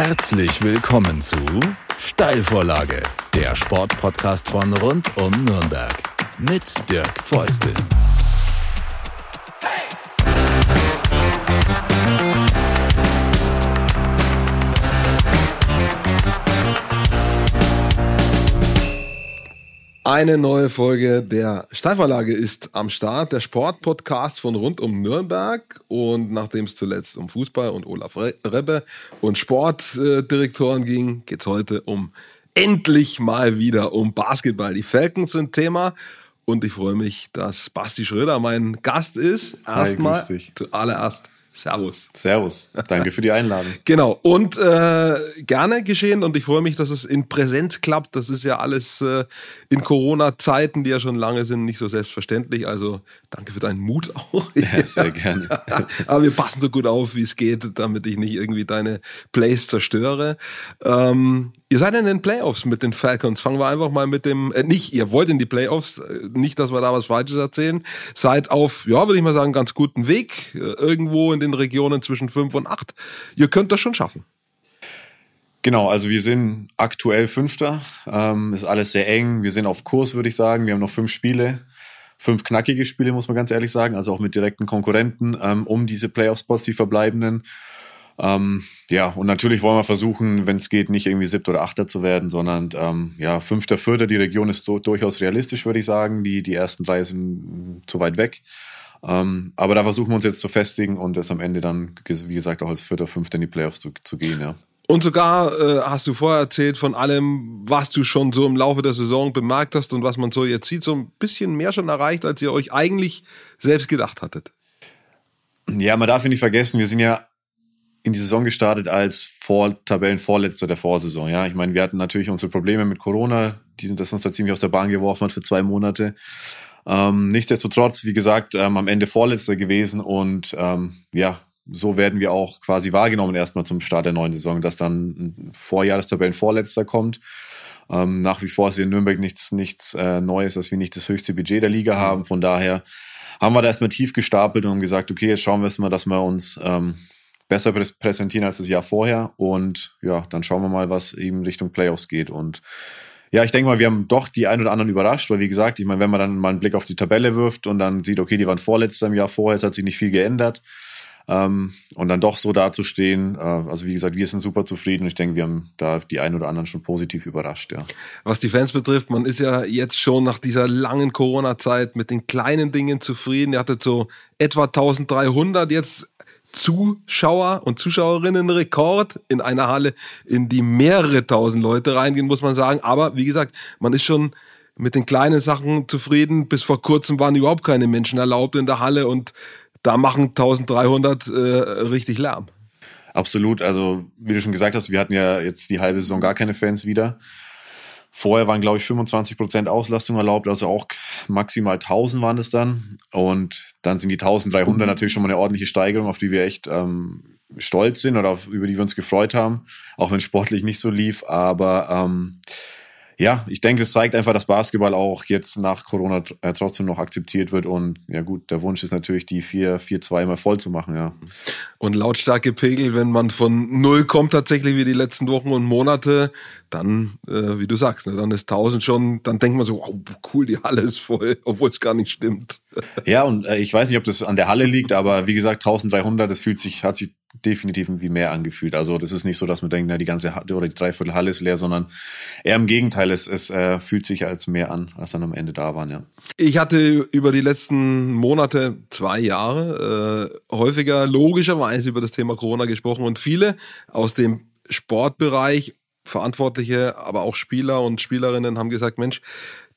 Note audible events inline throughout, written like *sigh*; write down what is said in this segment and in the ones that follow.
Herzlich willkommen zu Steilvorlage, der Sportpodcast von rund um Nürnberg mit Dirk Feustel. Eine neue Folge der Steilvorlage ist am Start, der Sportpodcast von rund um Nürnberg. Und nachdem es zuletzt um Fußball und Olaf Rebbe und Sportdirektoren ging, geht es heute um endlich mal wieder um Basketball. Die Falcons sind Thema. Und ich freue mich, dass Basti Schröder mein Gast ist. Erstmal zuallererst Servus. Servus. Danke für die Einladung. *laughs* genau. Und äh, gerne geschehen. Und ich freue mich, dass es in Präsenz klappt. Das ist ja alles äh, in Corona-Zeiten, die ja schon lange sind, nicht so selbstverständlich. Also danke für deinen Mut auch. *laughs* Ja, sehr gerne. *laughs* Aber wir passen so gut auf, wie es geht, damit ich nicht irgendwie deine Plays zerstöre. Ähm, Ihr seid in den Playoffs mit den Falcons. Fangen wir einfach mal mit dem, äh, nicht, ihr wollt in die Playoffs, äh, nicht, dass wir da was Falsches erzählen. Seid auf, ja, würde ich mal sagen, ganz guten Weg, äh, irgendwo in den Regionen zwischen fünf und acht. Ihr könnt das schon schaffen. Genau, also wir sind aktuell Fünfter. Ähm, ist alles sehr eng. Wir sind auf Kurs, würde ich sagen. Wir haben noch fünf Spiele. Fünf knackige Spiele, muss man ganz ehrlich sagen. Also auch mit direkten Konkurrenten ähm, um diese Playoff-Spots, die verbleibenden. Ähm, ja, und natürlich wollen wir versuchen, wenn es geht, nicht irgendwie siebter oder achter zu werden, sondern ähm, ja, fünfter, vierter, die Region ist durchaus realistisch, würde ich sagen. Die, die ersten drei sind zu weit weg. Ähm, aber da versuchen wir uns jetzt zu festigen und es am Ende dann, wie gesagt, auch als vierter, fünfter in die Playoffs zu, zu gehen, ja. Und sogar äh, hast du vorher erzählt von allem, was du schon so im Laufe der Saison bemerkt hast und was man so jetzt sieht, so ein bisschen mehr schon erreicht, als ihr euch eigentlich selbst gedacht hattet. Ja, man darf nicht vergessen, wir sind ja in die Saison gestartet als Vor Tabellenvorletzter der Vorsaison. Ja, ich meine, wir hatten natürlich unsere Probleme mit Corona, die das uns da ziemlich aus der Bahn geworfen hat für zwei Monate. Ähm, nichtsdestotrotz, wie gesagt, ähm, am Ende Vorletzter gewesen und ähm, ja, so werden wir auch quasi wahrgenommen erstmal zum Start der neuen Saison, dass dann ein Vorjahr des Tabellenvorletzter kommt. Ähm, nach wie vor ist in Nürnberg nichts, nichts äh, Neues, dass wir nicht das höchste Budget der Liga haben. Von daher haben wir da erstmal tief gestapelt und gesagt, okay, jetzt schauen wir erstmal, dass wir uns ähm, besser präsentieren als das Jahr vorher. Und ja, dann schauen wir mal, was eben Richtung Playoffs geht. Und ja, ich denke mal, wir haben doch die ein oder anderen überrascht, weil wie gesagt, ich meine, wenn man dann mal einen Blick auf die Tabelle wirft und dann sieht, okay, die waren vorletzter im Jahr vorher, es hat sich nicht viel geändert. Ähm, und dann doch so dazustehen, äh, also wie gesagt, wir sind super zufrieden. Ich denke, wir haben da die ein oder anderen schon positiv überrascht, ja. Was die Fans betrifft, man ist ja jetzt schon nach dieser langen Corona-Zeit mit den kleinen Dingen zufrieden. Ihr hattet so etwa 1300 jetzt Zuschauer und Zuschauerinnen Rekord in einer Halle, in die mehrere tausend Leute reingehen, muss man sagen. Aber wie gesagt, man ist schon mit den kleinen Sachen zufrieden. Bis vor kurzem waren überhaupt keine Menschen erlaubt in der Halle und da machen 1300 äh, richtig Lärm. Absolut. Also, wie du schon gesagt hast, wir hatten ja jetzt die halbe Saison gar keine Fans wieder. Vorher waren, glaube ich, 25 Prozent Auslastung erlaubt, also auch maximal 1000 waren es dann. Und dann sind die 1300 mhm. natürlich schon mal eine ordentliche Steigerung, auf die wir echt ähm, stolz sind oder auf, über die wir uns gefreut haben, auch wenn sportlich nicht so lief. Aber ähm, ja, ich denke, es zeigt einfach, dass Basketball auch jetzt nach Corona äh, trotzdem noch akzeptiert wird. Und ja gut, der Wunsch ist natürlich, die 4-4-2 mal voll zu machen, ja. Und lautstarke Pegel, wenn man von null kommt tatsächlich wie die letzten Wochen und Monate, dann, äh, wie du sagst, ne, dann ist 1000 schon, dann denkt man so, wow, cool, die Halle ist voll, obwohl es gar nicht stimmt. Ja, und äh, ich weiß nicht, ob das an der Halle liegt, aber wie gesagt, 1300, das fühlt sich, hat sich definitiv wie mehr angefühlt. Also das ist nicht so, dass man denkt, na, die ganze Halle oder die Dreiviertel Halle ist leer, sondern eher im Gegenteil, es, es äh, fühlt sich als mehr an, als dann am Ende da waren, ja. Ich hatte über die letzten Monate, zwei Jahre, äh, häufiger logischerweise über das Thema Corona gesprochen und viele aus dem Sportbereich Verantwortliche, aber auch Spieler und Spielerinnen haben gesagt, Mensch,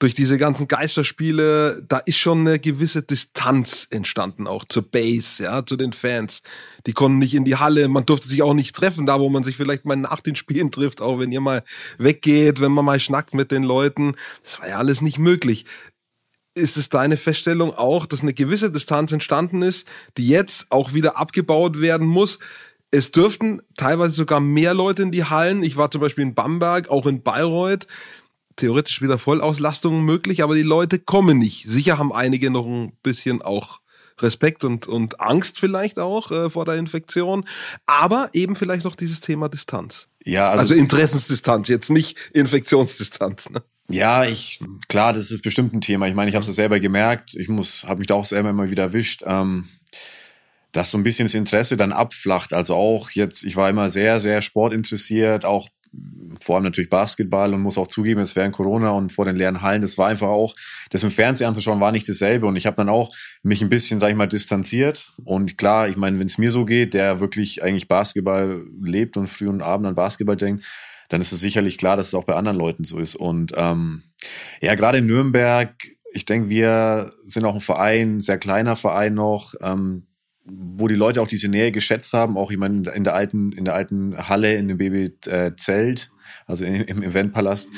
durch diese ganzen Geisterspiele, da ist schon eine gewisse Distanz entstanden, auch zur Base, ja, zu den Fans. Die konnten nicht in die Halle, man durfte sich auch nicht treffen, da wo man sich vielleicht mal nach den Spielen trifft, auch wenn ihr mal weggeht, wenn man mal schnackt mit den Leuten. Das war ja alles nicht möglich. Ist es deine Feststellung auch, dass eine gewisse Distanz entstanden ist, die jetzt auch wieder abgebaut werden muss? Es dürften teilweise sogar mehr Leute in die Hallen. Ich war zum Beispiel in Bamberg, auch in Bayreuth theoretisch wieder Vollauslastung möglich, aber die Leute kommen nicht. Sicher haben einige noch ein bisschen auch Respekt und, und Angst vielleicht auch äh, vor der Infektion, aber eben vielleicht auch dieses Thema Distanz. Ja, also, also Interessensdistanz, jetzt nicht Infektionsdistanz. Ne? Ja, ich klar, das ist bestimmt ein Thema. Ich meine, ich habe es selber gemerkt. Ich muss, habe mich da auch selber immer wieder erwischt. Ähm, dass so ein bisschen das Interesse dann abflacht. Also auch jetzt, ich war immer sehr, sehr sportinteressiert, auch vor allem natürlich Basketball und muss auch zugeben, es während Corona und vor den leeren Hallen, das war einfach auch, das im Fernsehen anzuschauen, war nicht dasselbe. Und ich habe dann auch mich ein bisschen, sag ich mal, distanziert. Und klar, ich meine, wenn es mir so geht, der wirklich eigentlich Basketball lebt und früh und abend an Basketball denkt, dann ist es sicherlich klar, dass es auch bei anderen Leuten so ist. Und ähm, ja, gerade in Nürnberg, ich denke, wir sind auch ein Verein, sehr kleiner Verein noch. Ähm, wo die Leute auch diese Nähe geschätzt haben, auch ich meine in der alten in der alten Halle in dem Baby äh, Zelt, also im Eventpalast,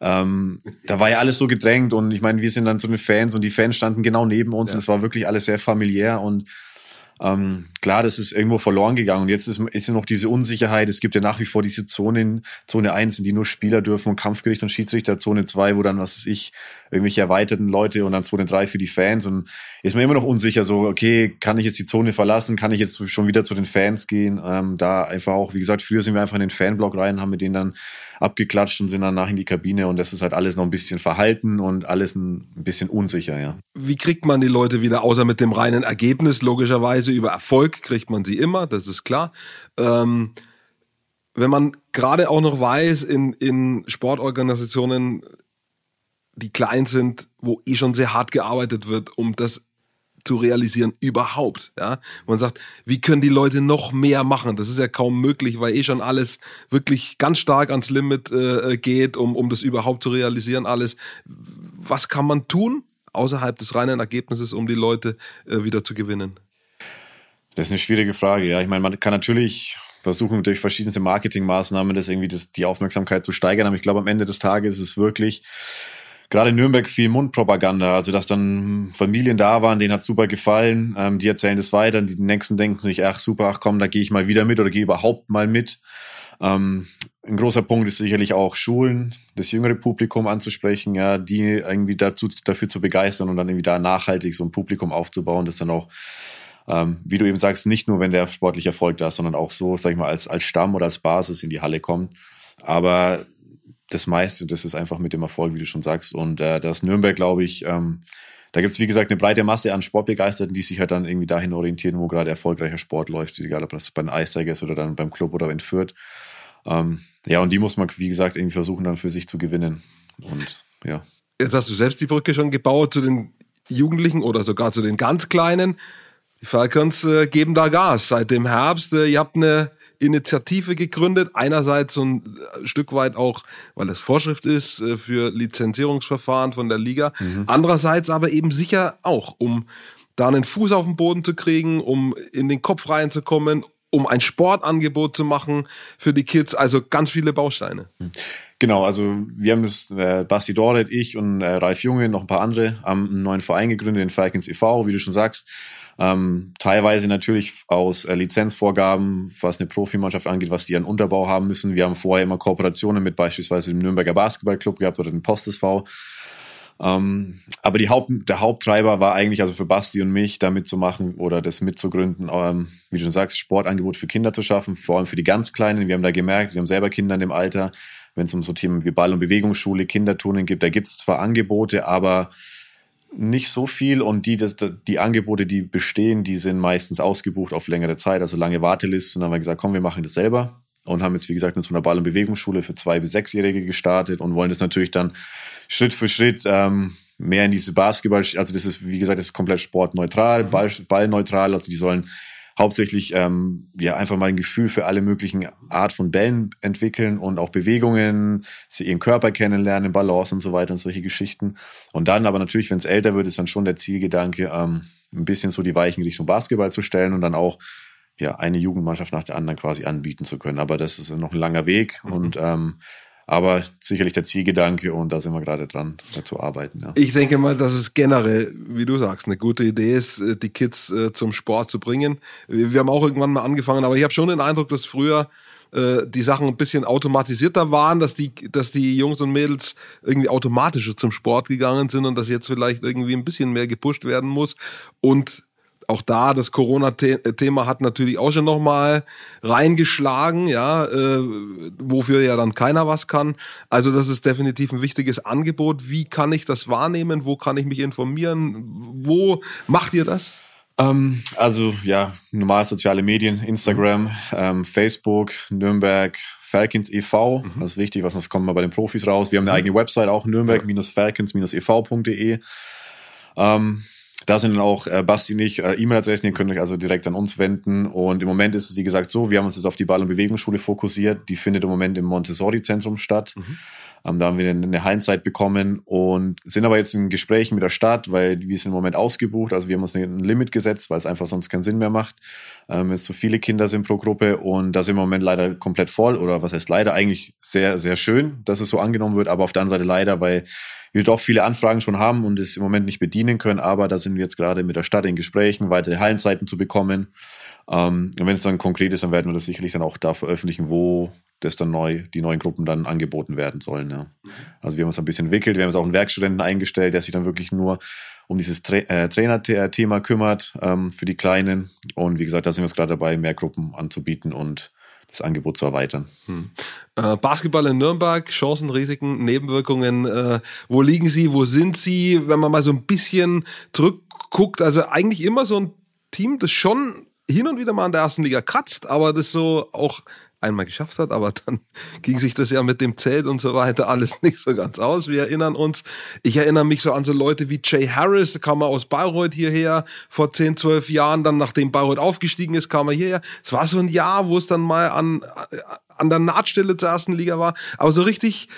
ähm, da war ja alles so gedrängt und ich meine, wir sind dann so eine Fans und die Fans standen genau neben uns ja. und es war wirklich alles sehr familiär und ähm, klar, das ist irgendwo verloren gegangen. Und jetzt ist, ist ja noch diese Unsicherheit. Es gibt ja nach wie vor diese Zonen, Zone 1, in die nur Spieler dürfen und Kampfgericht und Schiedsrichter, Zone 2, wo dann, was weiß ich, irgendwelche erweiterten Leute und dann Zone 3 für die Fans. Und ist mir immer noch unsicher, so, okay, kann ich jetzt die Zone verlassen? Kann ich jetzt schon wieder zu den Fans gehen? Ähm, da einfach auch, wie gesagt, früher sind wir einfach in den Fanblock rein, haben mit denen dann abgeklatscht und sind dann nach in die Kabine und das ist halt alles noch ein bisschen verhalten und alles ein bisschen unsicher, ja. Wie kriegt man die Leute wieder, außer mit dem reinen Ergebnis, logischerweise über Erfolg kriegt man sie immer, das ist klar. Ähm, wenn man gerade auch noch weiß, in, in Sportorganisationen, die klein sind, wo eh schon sehr hart gearbeitet wird, um das zu realisieren überhaupt. Ja, man sagt, wie können die Leute noch mehr machen? Das ist ja kaum möglich, weil eh schon alles wirklich ganz stark ans Limit äh, geht, um um das überhaupt zu realisieren. Alles. Was kann man tun außerhalb des reinen Ergebnisses, um die Leute äh, wieder zu gewinnen? Das ist eine schwierige Frage. Ja, ich meine, man kann natürlich versuchen durch verschiedenste Marketingmaßnahmen das irgendwie das, die Aufmerksamkeit zu steigern, aber ich glaube am Ende des Tages ist es wirklich gerade in Nürnberg viel Mundpropaganda, also dass dann Familien da waren, denen hat super gefallen, ähm, die erzählen das weiter, die nächsten denken sich, ach super, ach komm, da gehe ich mal wieder mit oder gehe überhaupt mal mit. Ähm, ein großer Punkt ist sicherlich auch Schulen, das jüngere Publikum anzusprechen, ja, die irgendwie dazu dafür zu begeistern und dann irgendwie da nachhaltig so ein Publikum aufzubauen, das dann auch ähm, wie du eben sagst, nicht nur wenn der sportliche Erfolg da ist, sondern auch so, sag ich mal, als, als Stamm oder als Basis in die Halle kommt. Aber das meiste, das ist einfach mit dem Erfolg, wie du schon sagst. Und äh, das Nürnberg, glaube ich, ähm, da gibt's wie gesagt, eine breite Masse an Sportbegeisterten, die sich halt dann irgendwie dahin orientieren, wo gerade erfolgreicher Sport läuft, egal ob das bei den Eistigers oder dann beim Club oder in Fürth. Ähm, ja, und die muss man, wie gesagt, irgendwie versuchen, dann für sich zu gewinnen. Und ja. Jetzt hast du selbst die Brücke schon gebaut zu den Jugendlichen oder sogar zu den ganz Kleinen. Die Falcons äh, geben da Gas seit dem Herbst. Äh, ihr habt eine Initiative gegründet. Einerseits so ein äh, Stück weit auch, weil es Vorschrift ist äh, für Lizenzierungsverfahren von der Liga. Mhm. Andererseits aber eben sicher auch, um da einen Fuß auf den Boden zu kriegen, um in den Kopf reinzukommen, um ein Sportangebot zu machen für die Kids. Also ganz viele Bausteine. Genau, also wir haben das, äh, Basti Doret, ich und äh, Ralf Junge, noch ein paar andere, haben einen neuen Verein gegründet, den Falcons e.V., wie du schon sagst. Ähm, teilweise natürlich aus äh, Lizenzvorgaben, was eine Profimannschaft angeht, was die an Unterbau haben müssen. Wir haben vorher immer Kooperationen mit beispielsweise dem Nürnberger Basketballclub gehabt oder dem Post SV. Ähm, aber die Haupt, der Haupttreiber war eigentlich also für Basti und mich, da mitzumachen oder das mitzugründen, ähm, wie du schon sagst, Sportangebot für Kinder zu schaffen, vor allem für die ganz Kleinen. Wir haben da gemerkt, wir haben selber Kinder in dem Alter, wenn es um so Themen wie Ball- und Bewegungsschule, Kinderturnen gibt, da gibt es zwar Angebote, aber nicht so viel und die, das, die Angebote, die bestehen, die sind meistens ausgebucht auf längere Zeit, also lange Wartelisten. Dann haben wir gesagt, komm, wir machen das selber und haben jetzt, wie gesagt, in so einer Ball- und Bewegungsschule für zwei- bis sechsjährige gestartet und wollen das natürlich dann Schritt für Schritt ähm, mehr in diese Basketball, also das ist, wie gesagt, das ist komplett sportneutral. Ball, ballneutral, also die sollen hauptsächlich ähm, ja einfach mal ein Gefühl für alle möglichen Art von Bällen entwickeln und auch Bewegungen, sie ihren Körper kennenlernen, Balance und so weiter und solche Geschichten. Und dann aber natürlich, wenn es älter wird, ist dann schon der Zielgedanke, ähm, ein bisschen so die Weichen Richtung Basketball zu stellen und dann auch ja eine Jugendmannschaft nach der anderen quasi anbieten zu können. Aber das ist noch ein langer Weg mhm. und ähm, aber sicherlich der Zielgedanke und da sind wir gerade dran, zu arbeiten. Ja. Ich denke mal, dass es generell, wie du sagst, eine gute Idee ist, äh, die Kids äh, zum Sport zu bringen. Wir haben auch irgendwann mal angefangen, aber ich habe schon den Eindruck, dass früher äh, die Sachen ein bisschen automatisierter waren, dass die, dass die Jungs und Mädels irgendwie automatischer zum Sport gegangen sind und dass jetzt vielleicht irgendwie ein bisschen mehr gepusht werden muss. Und auch da das Corona-Thema hat natürlich auch schon nochmal reingeschlagen, ja, äh, wofür ja dann keiner was kann. Also das ist definitiv ein wichtiges Angebot. Wie kann ich das wahrnehmen? Wo kann ich mich informieren? Wo macht ihr das? Ähm, also ja, normal soziale Medien, Instagram, ähm, Facebook, Nürnberg, Falcons e.V. Mhm. Das ist wichtig, was sonst kommen wir bei den Profis raus. Wir haben eine mhm. eigene Website auch, nürnberg-falcons-ev.de. Ähm, da sind dann auch äh, Basti und ich äh, E-Mail-Adressen, ihr könnt euch also direkt an uns wenden. Und im Moment ist es, wie gesagt, so, wir haben uns jetzt auf die Ball- und Bewegungsschule fokussiert. Die findet im Moment im Montessori-Zentrum statt. Mhm. Ähm, da haben wir eine Hallenzeit bekommen und sind aber jetzt in Gesprächen mit der Stadt, weil wir sind im Moment ausgebucht. Also wir haben uns ein Limit gesetzt, weil es einfach sonst keinen Sinn mehr macht. Ähm, jetzt so viele Kinder sind pro Gruppe und da sind wir im Moment leider komplett voll. Oder was heißt leider? Eigentlich sehr, sehr schön, dass es so angenommen wird, aber auf der anderen Seite leider, weil wir doch viele Anfragen schon haben und es im Moment nicht bedienen können, aber da sind wir jetzt gerade mit der Stadt in Gesprächen, weitere Hallenzeiten zu bekommen. Ähm, und wenn es dann konkret ist, dann werden wir das sicherlich dann auch da veröffentlichen, wo das dann neu, die neuen Gruppen dann angeboten werden sollen. Ja. Also wir haben uns ein bisschen entwickelt, wir haben uns auch einen Werkstudenten eingestellt, der sich dann wirklich nur um dieses Tra äh, Trainer-Thema kümmert ähm, für die Kleinen. Und wie gesagt, da sind wir jetzt gerade dabei, mehr Gruppen anzubieten und das Angebot zu erweitern. Hm. Äh, Basketball in Nürnberg, Chancen, Risiken, Nebenwirkungen, äh, wo liegen sie, wo sind sie, wenn man mal so ein bisschen zurückguckt, also eigentlich immer so ein Team, das schon hin und wieder mal in der ersten Liga kratzt, aber das so auch einmal geschafft hat, aber dann *laughs* ging sich das ja mit dem Zelt und so weiter alles *laughs* nicht so ganz aus. Wir erinnern uns, ich erinnere mich so an so Leute wie Jay Harris, kam er aus Bayreuth hierher vor 10, 12 Jahren, dann nachdem Bayreuth aufgestiegen ist, kam er hierher. Es war so ein Jahr, wo es dann mal an, an der Nahtstelle zur ersten Liga war, aber so richtig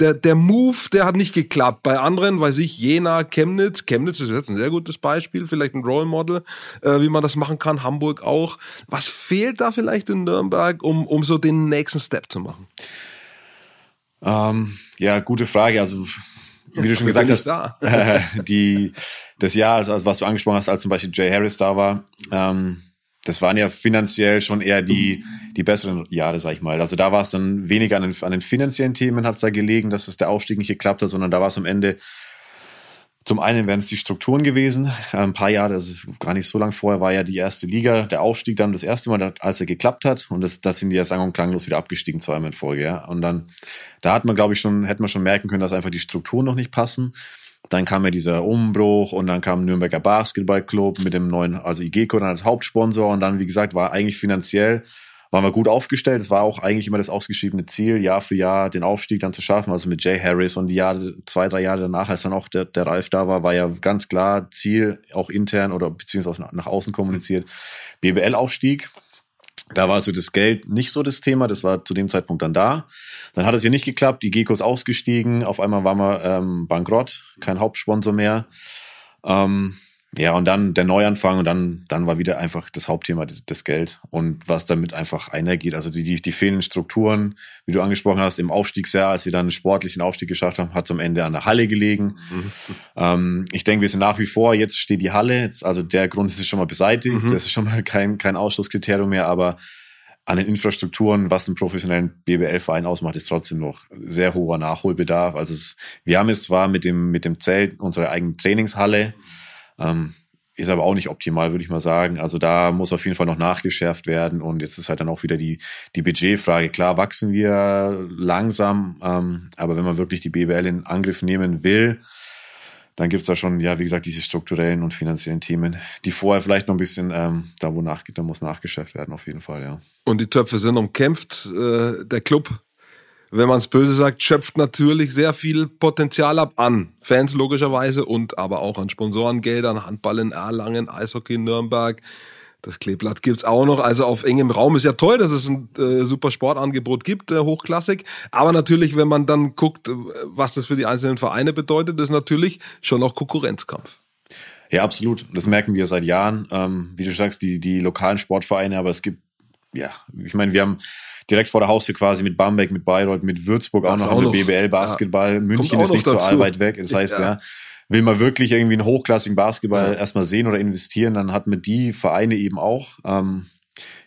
der, der Move, der hat nicht geklappt. Bei anderen, weiß ich, Jena, Chemnitz. Chemnitz ist jetzt ein sehr gutes Beispiel, vielleicht ein Role Model, äh, wie man das machen kann. Hamburg auch. Was fehlt da vielleicht in Nürnberg, um, um so den nächsten Step zu machen? Ähm, ja, gute Frage. Also, wie du schon *laughs* gesagt hast, äh, *laughs* die, das Jahr, also, was du angesprochen hast, als zum Beispiel Jay Harris da war, ähm, das waren ja finanziell schon eher die, die besseren Jahre, sag ich mal. Also da war es dann weniger an den, an den finanziellen Themen hat es da gelegen, dass es der Aufstieg nicht geklappt hat, sondern da war es am Ende zum einen wären es die Strukturen gewesen. Ein paar Jahre, also gar nicht so lang vorher, war ja die erste Liga, der Aufstieg dann das erste Mal, als er geklappt hat. Und das, das sind die ja sang- und klanglos wieder abgestiegen, zweimal in Folge. Ja. Und dann, da hat man, glaube ich, schon, hätte man schon merken können, dass einfach die Strukturen noch nicht passen. Dann kam ja dieser Umbruch und dann kam Nürnberger Basketballclub mit dem neuen, also IGECO dann als Hauptsponsor und dann, wie gesagt, war eigentlich finanziell, waren wir gut aufgestellt. Es war auch eigentlich immer das ausgeschriebene Ziel, Jahr für Jahr den Aufstieg dann zu schaffen. Also mit Jay Harris und die Jahre, zwei, drei Jahre danach, als dann auch der, der Ralf da war, war ja ganz klar Ziel, auch intern oder beziehungsweise nach außen kommuniziert, BBL-Aufstieg. Da war so das Geld nicht so das Thema, das war zu dem Zeitpunkt dann da. Dann hat es ja nicht geklappt, die Gecko ist ausgestiegen, auf einmal waren wir ähm, bankrott, kein Hauptsponsor mehr. Ähm, ja, und dann der Neuanfang und dann, dann war wieder einfach das Hauptthema das Geld und was damit einfach einhergeht. Also die, die, die fehlenden Strukturen, wie du angesprochen hast, im Aufstiegsjahr, als wir dann einen sportlichen Aufstieg geschafft haben, hat es am Ende an der Halle gelegen. Mhm. Ähm, ich denke, wir sind nach wie vor, jetzt steht die Halle, jetzt, also der Grund ist schon mal beseitigt, mhm. das ist schon mal kein, kein Ausschlusskriterium mehr, aber an den Infrastrukturen, was einen professionellen BBL-Verein ausmacht, ist trotzdem noch sehr hoher Nachholbedarf. Also es, wir haben jetzt zwar mit dem, mit dem Zelt unsere eigene Trainingshalle, ähm, ist aber auch nicht optimal, würde ich mal sagen. Also da muss auf jeden Fall noch nachgeschärft werden. Und jetzt ist halt dann auch wieder die, die Budgetfrage. Klar wachsen wir langsam, ähm, aber wenn man wirklich die BBL in Angriff nehmen will, dann gibt's da schon, ja, wie gesagt, diese strukturellen und finanziellen Themen, die vorher vielleicht noch ein bisschen, ähm, da wo nach, da muss nachgeschärft werden, auf jeden Fall, ja. Und die Töpfe sind umkämpft. Äh, der Club wenn man es böse sagt, schöpft natürlich sehr viel Potenzial ab an Fans logischerweise und aber auch an Sponsorengeldern, Handball in Erlangen, Eishockey in Nürnberg. Das Kleeblatt gibt's auch noch. Also auf engem Raum ist ja toll, dass es ein äh, super Sportangebot gibt, äh, hochklassig. Aber natürlich, wenn man dann guckt, was das für die einzelnen Vereine bedeutet, ist natürlich schon auch Konkurrenzkampf. Ja, absolut. Das merken wir seit Jahren. Ähm, wie du sagst, die, die lokalen Sportvereine, aber es gibt, ja, ich meine, wir haben direkt vor der Haustür quasi mit Bamberg, mit Bayreuth, mit Würzburg auch noch auch eine BBL Basketball. Ja. München ist nicht dazu. so allweit weg. Das heißt, ja. ja. will man wirklich irgendwie einen hochklassigen Basketball ja. erstmal sehen oder investieren, dann hat man die Vereine eben auch. Ähm,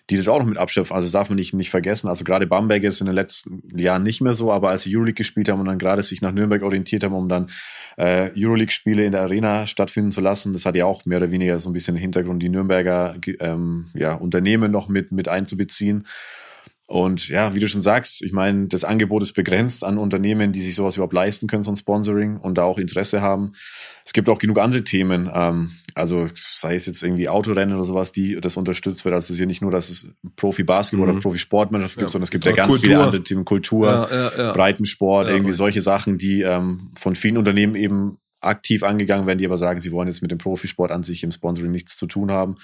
die das auch noch mit abschöpfen. Also das darf man nicht, nicht vergessen. Also gerade Bamberg ist in den letzten Jahren nicht mehr so, aber als sie Euroleague gespielt haben und dann gerade sich nach Nürnberg orientiert haben, um dann äh, Euroleague-Spiele in der Arena stattfinden zu lassen, das hat ja auch mehr oder weniger so ein bisschen den Hintergrund, die Nürnberger ähm, ja, Unternehmen noch mit, mit einzubeziehen. Und ja, wie du schon sagst, ich meine, das Angebot ist begrenzt an Unternehmen, die sich sowas überhaupt leisten können, so ein Sponsoring und da auch Interesse haben. Es gibt auch genug andere Themen, ähm, also sei es jetzt irgendwie Autorennen oder sowas, die das unterstützt wird. Also es ist ja nicht nur, dass es Profi-Basketball mhm. oder Profi-Sportmannschaft gibt, ja. sondern es gibt ja ganz Kultur. viele andere Themen, Kultur, ja, ja, Breitensport, irgendwie solche Sachen, die ähm, von vielen Unternehmen eben aktiv angegangen werden, die aber sagen, sie wollen jetzt mit dem Profisport an sich im Sponsoring nichts zu tun haben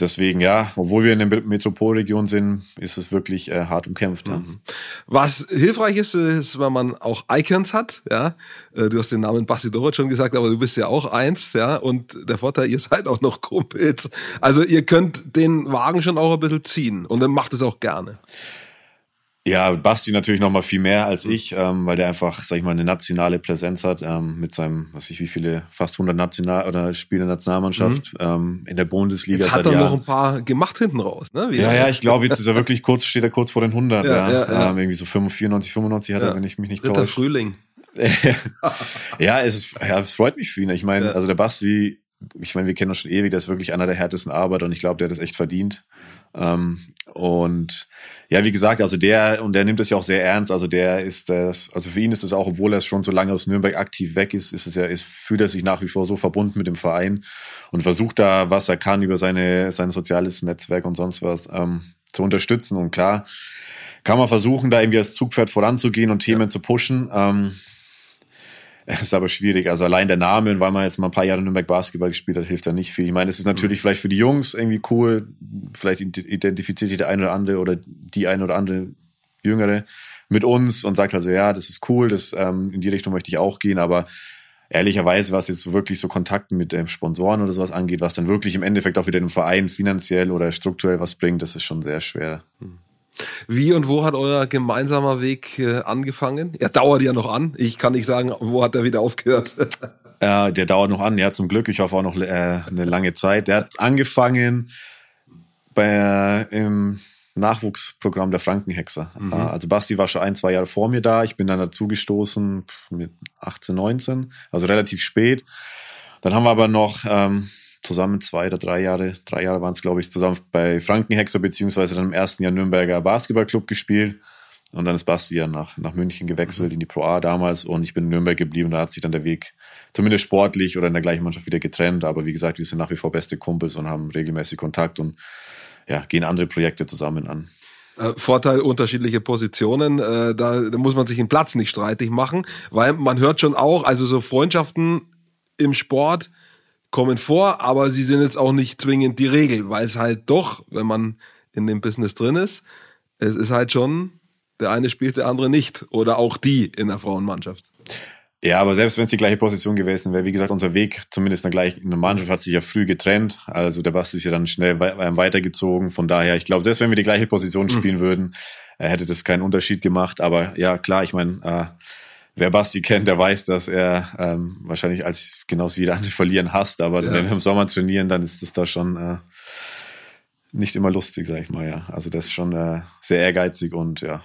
deswegen, ja, obwohl wir in der Metropolregion sind, ist es wirklich äh, hart umkämpft. Ja. Mhm. Was hilfreich ist, ist, wenn man auch Icons hat, ja. Äh, du hast den Namen Basti Dorot schon gesagt, aber du bist ja auch eins, ja. Und der Vorteil, ihr *laughs* seid auch noch Kumpels. Also ihr könnt den Wagen schon auch ein bisschen ziehen und dann macht es auch gerne. Ja, Basti natürlich noch mal viel mehr als ich, ähm, weil der einfach, sag ich mal, eine nationale Präsenz hat ähm, mit seinem, was ich wie viele, fast 100 National oder Spiele der Nationalmannschaft mhm. ähm, in der Bundesliga. Jetzt hat er Jahren. noch ein paar gemacht hinten raus, ne? Wie ja, ja, ich glaube, jetzt *laughs* ist er wirklich kurz, steht er kurz vor den 100. ja, ja. ja. Ähm, irgendwie so 94, 95 hat er, wenn ich mich nicht täusche. Frühling. *laughs* ja, es ist, ja, es freut mich für ihn. Ich meine, also der Basti, ich meine, wir kennen uns schon ewig, der ist wirklich einer der härtesten Arbeiter und ich glaube, der hat das echt verdient. Ähm, und ja, wie gesagt, also der, und der nimmt es ja auch sehr ernst, also der ist das, also für ihn ist es auch, obwohl er schon so lange aus Nürnberg aktiv weg ist, ist es ja, ist, fühlt er sich nach wie vor so verbunden mit dem Verein und versucht da, was er kann, über seine, sein soziales Netzwerk und sonst was ähm, zu unterstützen. Und klar, kann man versuchen, da irgendwie als Zugpferd voranzugehen und Themen ja. zu pushen. Ähm, *laughs* ist aber schwierig. Also allein der Name, weil man jetzt mal ein paar Jahre Nürnberg Basketball gespielt hat, hilft da nicht viel. Ich meine, es ist natürlich mhm. vielleicht für die Jungs irgendwie cool. Vielleicht identifiziert sich der eine oder andere oder die eine oder andere Jüngere mit uns und sagt also, ja, das ist cool, das, ähm, in die Richtung möchte ich auch gehen, aber ehrlicherweise, was jetzt so wirklich so Kontakten mit ähm, Sponsoren oder sowas angeht, was dann wirklich im Endeffekt auch wieder dem Verein finanziell oder strukturell was bringt, das ist schon sehr schwer. Mhm. Wie und wo hat euer gemeinsamer Weg äh, angefangen? Er dauert ja noch an. Ich kann nicht sagen, wo hat er wieder aufgehört. *laughs* äh, der dauert noch an, ja, zum Glück. Ich hoffe auch noch äh, eine lange Zeit. Der hat angefangen bei, äh, im Nachwuchsprogramm der Frankenhexer. Mhm. Also Basti war schon ein, zwei Jahre vor mir da. Ich bin dann dazugestoßen mit 18, 19, also relativ spät. Dann haben wir aber noch ähm, zusammen zwei oder drei Jahre, drei Jahre waren es, glaube ich, zusammen bei Frankenhexer beziehungsweise dann im ersten Jahr Nürnberger Basketballclub gespielt. Und dann ist Basti ja nach, nach München gewechselt mhm. in die Pro A damals und ich bin in Nürnberg geblieben. Da hat sich dann der Weg zumindest sportlich oder in der gleichen Mannschaft wieder getrennt. Aber wie gesagt, wir sind nach wie vor beste Kumpels und haben regelmäßig Kontakt und ja, gehen andere Projekte zusammen an. Äh, Vorteil unterschiedliche Positionen, äh, da, da muss man sich den Platz nicht streitig machen, weil man hört schon auch, also so Freundschaften im Sport, kommen vor, aber sie sind jetzt auch nicht zwingend die Regel, weil es halt doch, wenn man in dem Business drin ist, es ist halt schon, der eine spielt, der andere nicht. Oder auch die in der Frauenmannschaft. Ja, aber selbst wenn es die gleiche Position gewesen wäre, wie gesagt, unser Weg zumindest in der gleichen Mannschaft hat sich ja früh getrennt. Also der Basti ist ja dann schnell ähm, weitergezogen. Von daher, ich glaube, selbst wenn wir die gleiche Position hm. spielen mhm. würden, äh, hätte das keinen Unterschied gemacht. Aber ja, klar, ich meine, äh, wer Basti kennt, der weiß, dass er ähm, wahrscheinlich als genauso wie der andere verlieren hasst. Aber ja. wenn wir im Sommer trainieren, dann ist das da schon äh, nicht immer lustig, sag ich mal, ja. Also das ist schon äh, sehr ehrgeizig und ja,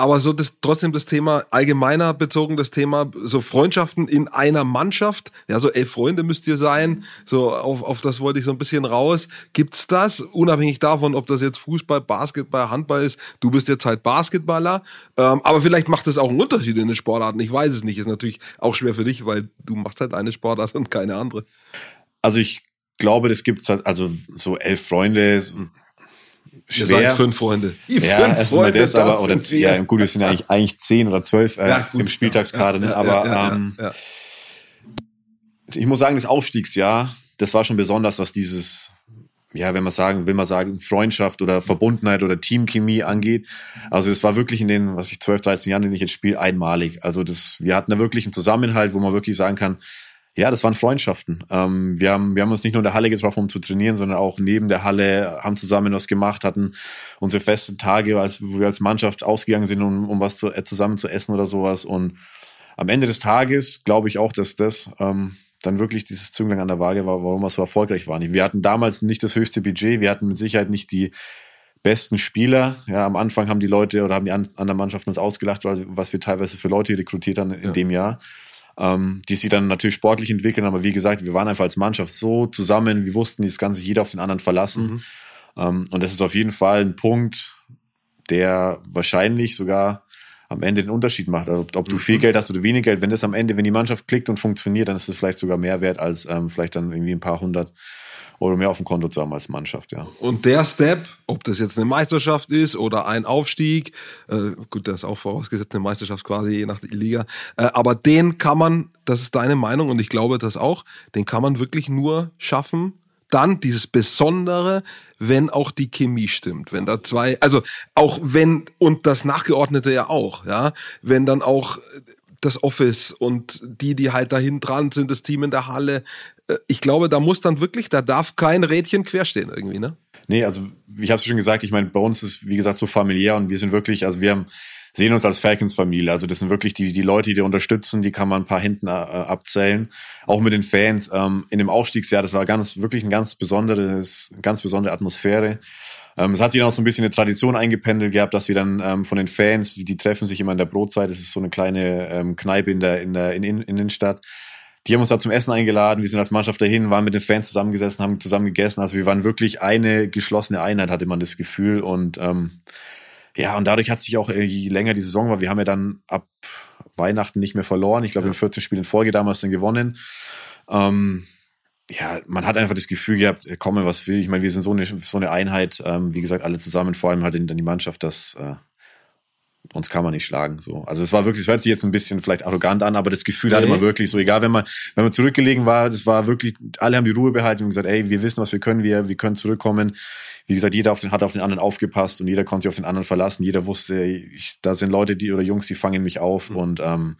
aber so das, trotzdem das Thema allgemeiner bezogen, das Thema so Freundschaften in einer Mannschaft, ja, so elf Freunde müsst ihr sein, so auf, auf das wollte ich so ein bisschen raus. Gibt's das, unabhängig davon, ob das jetzt Fußball, Basketball, Handball ist, du bist jetzt halt Basketballer, ähm, aber vielleicht macht das auch einen Unterschied in den Sportarten, ich weiß es nicht, ist natürlich auch schwer für dich, weil du machst halt eine Sportart und keine andere. Also ich glaube, das gibt's halt, also so elf Freunde, schwer. Ihr seid fünf Freunde. Die ja, fünf Freunde, das, das aber, oder, ja, gut, wir sind ja eigentlich, eigentlich zehn oder zwölf äh, ja, gut, im Spieltagskader, ne? aber ähm, ich muss sagen, das Aufstiegsjahr, das war schon besonders, was dieses, ja, wenn man sagen, will man sagen, Freundschaft oder Verbundenheit oder Teamchemie angeht. Also es war wirklich in den, was ich, 12, 13 Jahren, den ich jetzt spiele, einmalig. Also das, wir hatten da wirklich einen Zusammenhalt, wo man wirklich sagen kann, ja, das waren Freundschaften. Ähm, wir, haben, wir haben uns nicht nur in der Halle getroffen, um zu trainieren, sondern auch neben der Halle, haben zusammen was gemacht, hatten unsere festen Tage, als, wo wir als Mannschaft ausgegangen sind, um, um was zu, äh, zusammen zu essen oder sowas. Und am Ende des Tages glaube ich auch, dass das ähm, dann wirklich dieses Zünglein an der Waage war, warum wir so erfolgreich waren. Wir hatten damals nicht das höchste Budget, wir hatten mit Sicherheit nicht die besten Spieler. Ja, am Anfang haben die Leute oder haben die anderen Mannschaften uns ausgelacht, was wir teilweise für Leute rekrutiert haben in ja. dem Jahr. Ähm, die sich dann natürlich sportlich entwickeln, aber wie gesagt, wir waren einfach als Mannschaft so zusammen, wir wussten, das kann sich jeder auf den anderen verlassen. Mhm. Ähm, und das ist auf jeden Fall ein Punkt, der wahrscheinlich sogar am Ende den Unterschied macht. Also ob, ob du viel mhm. Geld hast oder wenig Geld, wenn das am Ende, wenn die Mannschaft klickt und funktioniert, dann ist es vielleicht sogar mehr wert als ähm, vielleicht dann irgendwie ein paar hundert oder mehr auf dem Konto zu haben als Mannschaft, ja. Und der Step, ob das jetzt eine Meisterschaft ist oder ein Aufstieg, äh, gut, das ist auch vorausgesetzt eine Meisterschaft quasi je nach Liga, äh, aber den kann man, das ist deine Meinung und ich glaube das auch, den kann man wirklich nur schaffen, dann dieses Besondere, wenn auch die Chemie stimmt, wenn da zwei, also auch wenn und das Nachgeordnete ja auch, ja, wenn dann auch das Office und die, die halt dahin dran sind, das Team in der Halle. Äh, ich glaube, da muss dann wirklich, da darf kein Rädchen querstehen irgendwie, ne? Nee, also ich habe es schon gesagt, ich meine, bei uns ist, wie gesagt, so familiär und wir sind wirklich, also wir haben sehen uns als Falcons-Familie. Also das sind wirklich die, die Leute, die unterstützen, die kann man ein paar hinten äh, abzählen. Auch mit den Fans. Ähm, in dem Aufstiegsjahr, das war ganz, wirklich ein ganz besonderes, ganz besondere Atmosphäre. Ähm, es hat sich dann auch so ein bisschen eine Tradition eingependelt gehabt, dass wir dann ähm, von den Fans, die, die treffen sich immer in der Brotzeit, das ist so eine kleine ähm, Kneipe in der, in der in, in, Innenstadt. Die haben uns da zum Essen eingeladen. Wir sind als Mannschaft dahin, waren mit den Fans zusammengesessen, haben zusammen gegessen. Also wir waren wirklich eine geschlossene Einheit, hatte man das Gefühl. Und ähm, ja, und dadurch hat sich auch, äh, je länger die Saison war, wir haben ja dann ab Weihnachten nicht mehr verloren. Ich glaube, ja. in 14 Spielen in Folge damals dann gewonnen. Ähm, ja, man hat einfach das Gefühl gehabt, äh, komme was will. Ich meine, wir sind so eine, so eine Einheit, ähm, wie gesagt, alle zusammen, vor allem halt dann die Mannschaft, dass äh, uns kann man nicht schlagen. So. Also es war wirklich, es hört sich jetzt ein bisschen vielleicht arrogant an, aber das Gefühl nee. hatte man wirklich so, egal, wenn man, wenn man zurückgelegen war, das war wirklich, alle haben die Ruhe behalten und gesagt, ey, wir wissen, was wir können, wir, wir können zurückkommen. Wie gesagt, jeder auf den, hat auf den anderen aufgepasst und jeder konnte sich auf den anderen verlassen. Jeder wusste, ich, da sind Leute, die oder Jungs, die fangen mich auf mhm. und ähm,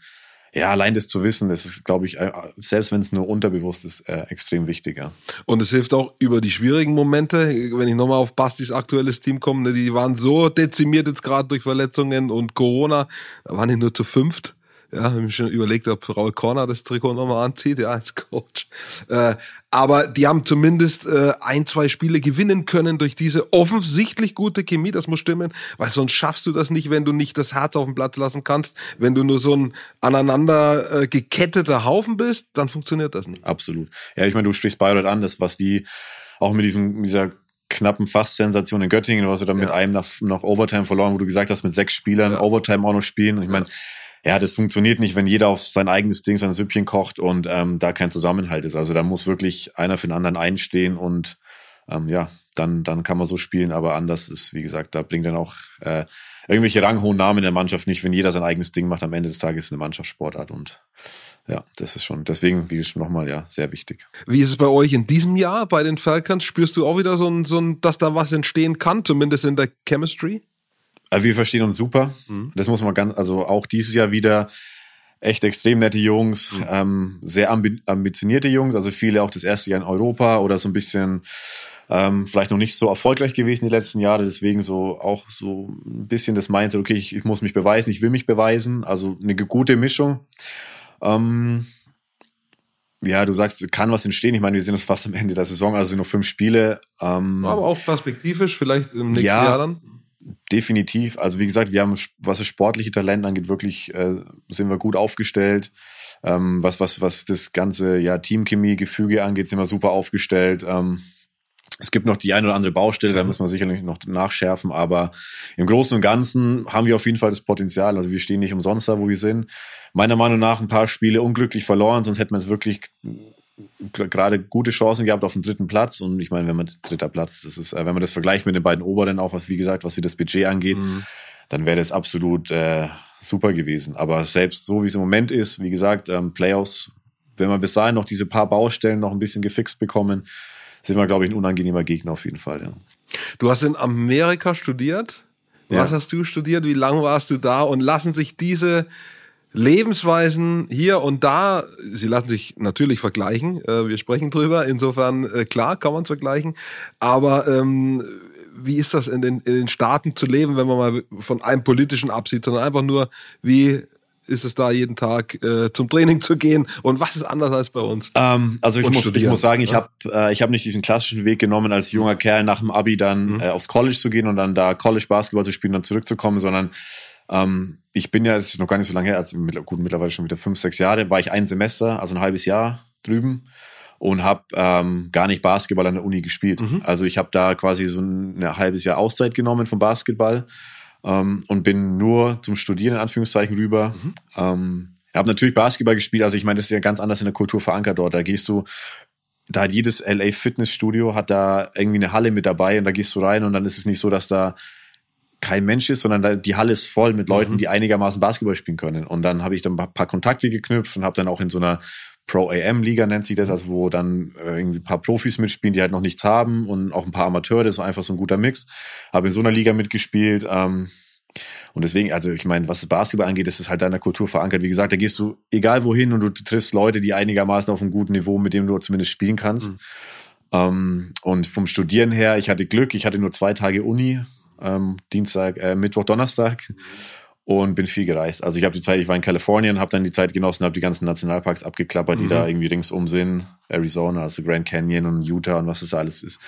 ja, allein das zu wissen, das ist, glaube ich, äh, selbst wenn es nur unterbewusst ist, äh, extrem wichtiger. Und es hilft auch über die schwierigen Momente, wenn ich nochmal auf Bastis aktuelles Team komme, ne, die waren so dezimiert jetzt gerade durch Verletzungen und Corona, da waren die nur zu fünft. Ja, habe mir schon überlegt, ob Raul Corner das Trikot nochmal anzieht, ja, als Coach. Äh, aber die haben zumindest äh, ein, zwei Spiele gewinnen können durch diese offensichtlich gute Chemie. Das muss stimmen, weil sonst schaffst du das nicht, wenn du nicht das Herz auf dem Platz lassen kannst. Wenn du nur so ein aneinander äh, geketteter Haufen bist, dann funktioniert das nicht. Absolut. Ja, ich meine, du sprichst Bayreuth an, das was die auch mit diesem dieser knappen Fast-Sensation in Göttingen, was sie dann ja. mit einem nach, nach Overtime verloren, wo du gesagt hast, mit sechs Spielern ja. Overtime auch noch spielen. Und ich meine, ja, das funktioniert nicht, wenn jeder auf sein eigenes Ding, sein Süppchen kocht und ähm, da kein Zusammenhalt ist. Also da muss wirklich einer für den anderen einstehen und ähm, ja, dann, dann kann man so spielen, aber anders ist, wie gesagt, da bringt dann auch äh, irgendwelche ranghohen Namen in der Mannschaft nicht, wenn jeder sein eigenes Ding macht. Am Ende des Tages ist eine Mannschaftssportart und ja, das ist schon, deswegen, wie ich nochmal, ja, sehr wichtig. Wie ist es bei euch in diesem Jahr bei den Falcons? Spürst du auch wieder so ein, so ein, dass da was entstehen kann, zumindest in der Chemistry? Also wir verstehen uns super. Mhm. Das muss man ganz, also auch dieses Jahr wieder echt extrem nette Jungs, mhm. ähm, sehr ambi ambitionierte Jungs, also viele auch das erste Jahr in Europa oder so ein bisschen ähm, vielleicht noch nicht so erfolgreich gewesen die letzten Jahre, deswegen so auch so ein bisschen das Mindset, okay, ich, ich muss mich beweisen, ich will mich beweisen, also eine gute Mischung. Ähm, ja, du sagst, kann was entstehen. Ich meine, wir sind jetzt fast am Ende der Saison, also sind noch fünf Spiele. Ähm, Aber auch perspektivisch, vielleicht im nächsten ja, Jahr dann definitiv. Also wie gesagt, wir haben, was das sportliche Talent angeht, wirklich äh, sind wir gut aufgestellt. Ähm, was, was, was das ganze ja, Teamchemie, Gefüge angeht, sind wir super aufgestellt. Ähm, es gibt noch die eine oder andere Baustelle, da müssen wir sicherlich noch nachschärfen, aber im Großen und Ganzen haben wir auf jeden Fall das Potenzial. Also wir stehen nicht umsonst da, wo wir sind. Meiner Meinung nach ein paar Spiele unglücklich verloren, sonst hätten wir es wirklich gerade gute Chancen gehabt auf den dritten Platz. Und ich meine, wenn man dritter Platz, das ist, äh, wenn man das vergleicht mit den beiden Oberen auch, was wie gesagt, was wie das Budget angeht, mhm. dann wäre das absolut äh, super gewesen. Aber selbst so wie es im Moment ist, wie gesagt, ähm, Playoffs, wenn wir bis dahin noch diese paar Baustellen noch ein bisschen gefixt bekommen, sind wir, glaube ich, ein unangenehmer Gegner auf jeden Fall. Ja. Du hast in Amerika studiert. Was ja. hast du studiert? Wie lange warst du da? Und lassen sich diese Lebensweisen hier und da, sie lassen sich natürlich vergleichen. Äh, wir sprechen drüber. Insofern, äh, klar, kann man es vergleichen. Aber ähm, wie ist das in den, in den Staaten zu leben, wenn man mal von einem politischen absieht, sondern einfach nur, wie ist es da jeden Tag äh, zum Training zu gehen und was ist anders als bei uns? Ähm, also ich muss, ich muss sagen, ich ja. habe äh, ich hab nicht diesen klassischen Weg genommen, als junger Kerl nach dem Abi dann Mhm. äh, aufs College zu gehen und dann da College Basketball zu spielen und dann zurückzukommen, sondern ähm, ich bin ja, es ist noch gar nicht so lange her, also gut mittlerweile schon wieder fünf, sechs Jahre, war ich ein Semester, also ein halbes Jahr drüben und habe ähm, gar nicht Basketball an der Uni gespielt. Mhm. Also ich habe da quasi so ein, ein halbes Jahr Auszeit genommen vom Basketball ähm, und bin nur zum Studieren in Anführungszeichen rüber. Mhm. Ähm, ich habe natürlich Basketball gespielt, also ich meine, das ist ja ganz anders in der Kultur verankert dort. Da gehst du, da hat jedes LA Fitnessstudio hat da irgendwie eine Halle mit dabei und da gehst du rein und dann ist es nicht so, dass da kein Mensch ist, sondern die Halle ist voll mit Leuten, die einigermaßen Basketball spielen können. Und dann habe ich dann ein paar Kontakte geknüpft und habe dann auch in so einer Pro AM Liga nennt sich das, also wo dann äh, irgendwie ein paar Profis mitspielen, die halt noch nichts haben und auch ein paar Amateure, das ist einfach so ein guter Mix. Habe in so einer Liga mitgespielt. Ähm, und deswegen, also ich meine, was Basketball angeht, ist es halt deiner Kultur verankert. Wie gesagt, da gehst du egal wohin und du triffst Leute, die einigermaßen auf einem guten Niveau, mit dem du zumindest spielen kannst. Ähm, und vom Studieren her, ich hatte Glück, ich hatte nur zwei Tage Uni, ähm, Dienstag, äh, Mittwoch, Donnerstag. Und bin viel gereist. Also ich habe die Zeit, ich war in Kalifornien, habe dann die Zeit genossen, habe die ganzen Nationalparks abgeklappert, die da irgendwie ringsum sind, Arizona, also Grand Canyon und Utah und was das alles ist.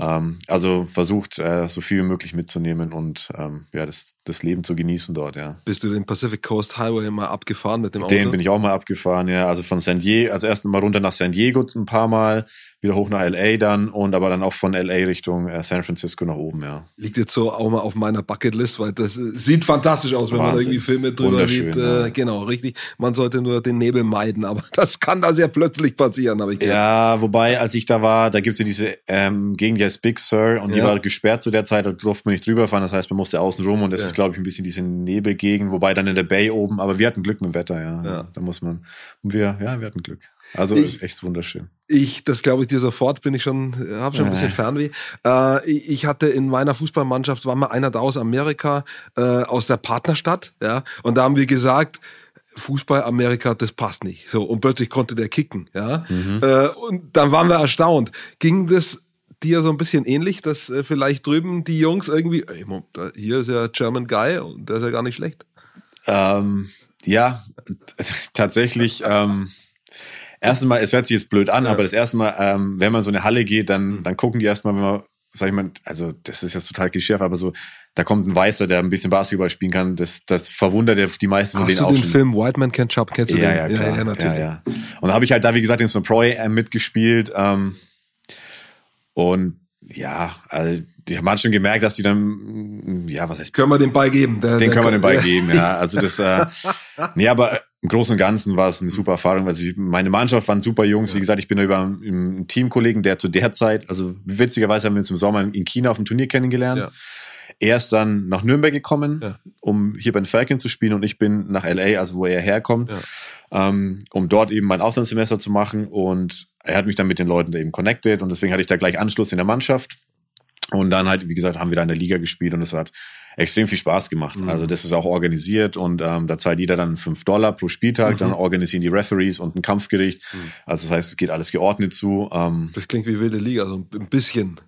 Ähm, also versucht, äh, so viel wie möglich mitzunehmen und ähm, ja, das, das Leben zu genießen dort, ja. Bist du den Pacific Coast Highway mal abgefahren mit dem Auto? Den bin ich auch mal abgefahren, ja. Also von San Diego, also erst mal runter nach San Diego ein paar Mal, wieder hoch nach LA dann und aber dann auch von LA Richtung äh, San Francisco nach oben, ja. Liegt jetzt so auch mal auf meiner Bucketlist, weil das äh, sieht fantastisch aus, wenn man Wahnsinn. irgendwie Filme drüber sieht. Äh, ja. Genau, richtig. Man sollte nur den Nebel meiden, aber *laughs* das kann da sehr plötzlich passieren, habe ich. Ja, wobei, als ich da war, da gibt's ja diese ähm, Gegend, die heißt Big Sur und die Ja. war gesperrt zu der Zeit, da durfte man nicht drüber fahren, das heißt, man musste außen rum und das Ja. ist, glaube ich, ein bisschen diese Nebelgegend, wobei dann in der Bay oben, aber wir hatten Glück mit dem Wetter, ja. Ja. Da muss man, und wir, ja, wir hatten Glück. Also Ich- ist echt wunderschön. Ich, das glaube ich dir sofort, bin ich schon, habe schon ein bisschen Fernweh. Äh, ich ich hatte in meiner Fußballmannschaft, war mal einer da aus Amerika, äh, aus der Partnerstadt, ja, und da haben wir gesagt, Fußball Amerika, das passt nicht. So, und plötzlich konnte der kicken, ja. Äh, und dann waren wir erstaunt. Ging das dir so ein bisschen ähnlich, dass äh, vielleicht drüben die Jungs irgendwie, ey, hier ist ja German Guy und der ist ja gar nicht schlecht. Ähm, ja, *laughs* tatsächlich. Ähm, erstens mal, es hört sich jetzt blöd an, aber das erste Mal, ähm, wenn man in so eine Halle geht, dann, dann gucken die erstmal, wenn man, sag ich mal, also das ist jetzt total klischee, aber so, da kommt ein Weißer, der ein bisschen Basketball spielen kann, das, das verwundert ja die meisten von Hast denen du auch den schon. Film White Man Can't Jump? Kennst du Ja, den? ja, klar. ja, ja, natürlich. Ja, ja. Und da habe ich halt da, wie gesagt, einem Pro AM mitgespielt. Ähm, und ja, also die haben schon gemerkt, dass die dann, ja, was heißt, Können wir den Ball geben? Der, den der können wir den Ball ja. geben, ja. Also das, äh, *laughs* nee, aber im Großen und Ganzen war es eine super Erfahrung. Also ich- meine Mannschaft waren super Jungs. Wie gesagt, ich bin über einen, Teamkollegen, der zu der Zeit, also witzigerweise haben wir uns im Sommer in China auf dem Turnier kennengelernt. Ja. Er ist dann nach Nürnberg gekommen, Ja. um hier bei den Falcons zu spielen und ich bin nach LA, also wo er herkommt, ähm, um dort eben mein Auslandssemester zu machen und er hat mich dann mit den Leuten eben connected und deswegen hatte ich da gleich Anschluss in der Mannschaft. Und dann halt, wie gesagt, haben wir da in der Liga gespielt und es hat extrem viel Spaß gemacht. Also das ist auch organisiert und ähm, da zahlt jeder dann fünf Dollar pro Spieltag, dann organisieren die Referees und ein Kampfgericht. Also das heißt, es geht alles geordnet zu. Ähm, Das klingt wie wilde Liga, so ein bisschen.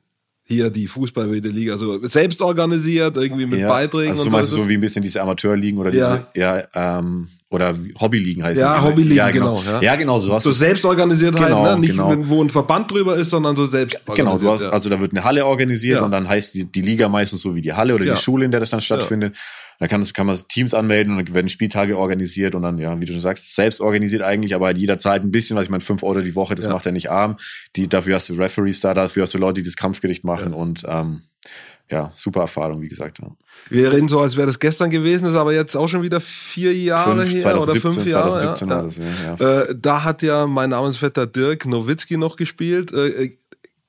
Hier die Fußball-wilde Liga, so selbst organisiert, irgendwie mit ja, Beiträgen also so und meinst du so. wie ein bisschen diese Amateurligen oder Ja. diese, ja, ähm, oder Hobbyligen heißt Ja. Hobbyligen, ja, genau, ja. Ja, genau, so hast So selbst organisiert Genau, halt, ne? nicht genau. wo ein Verband drüber ist, sondern so selbst Genau, du hast, ja. also da wird eine Halle organisiert und dann heißt die, die Liga meistens so wie die Halle oder die Schule, in der das dann stattfindet. Da kann, das, kann man Teams anmelden und dann werden Spieltage organisiert und dann, ja, wie du schon sagst, selbst organisiert eigentlich, aber halt jeder zahlt ein bisschen, was ich meine, fünf Euro die Woche, das macht er nicht arm. Die, dafür hast du Referees da, dafür hast du Leute, die das Kampfgericht machen und ähm, ja, super Erfahrung, wie gesagt. Ja. Wir reden so, als wäre das gestern gewesen, ist aber jetzt auch schon wieder vier Jahre Fünf, her oder 2017, fünf Jahre. 2017 ja, das, ja. Äh, da hat ja mein Namensvetter Dirk Nowitzki noch gespielt. Äh, äh,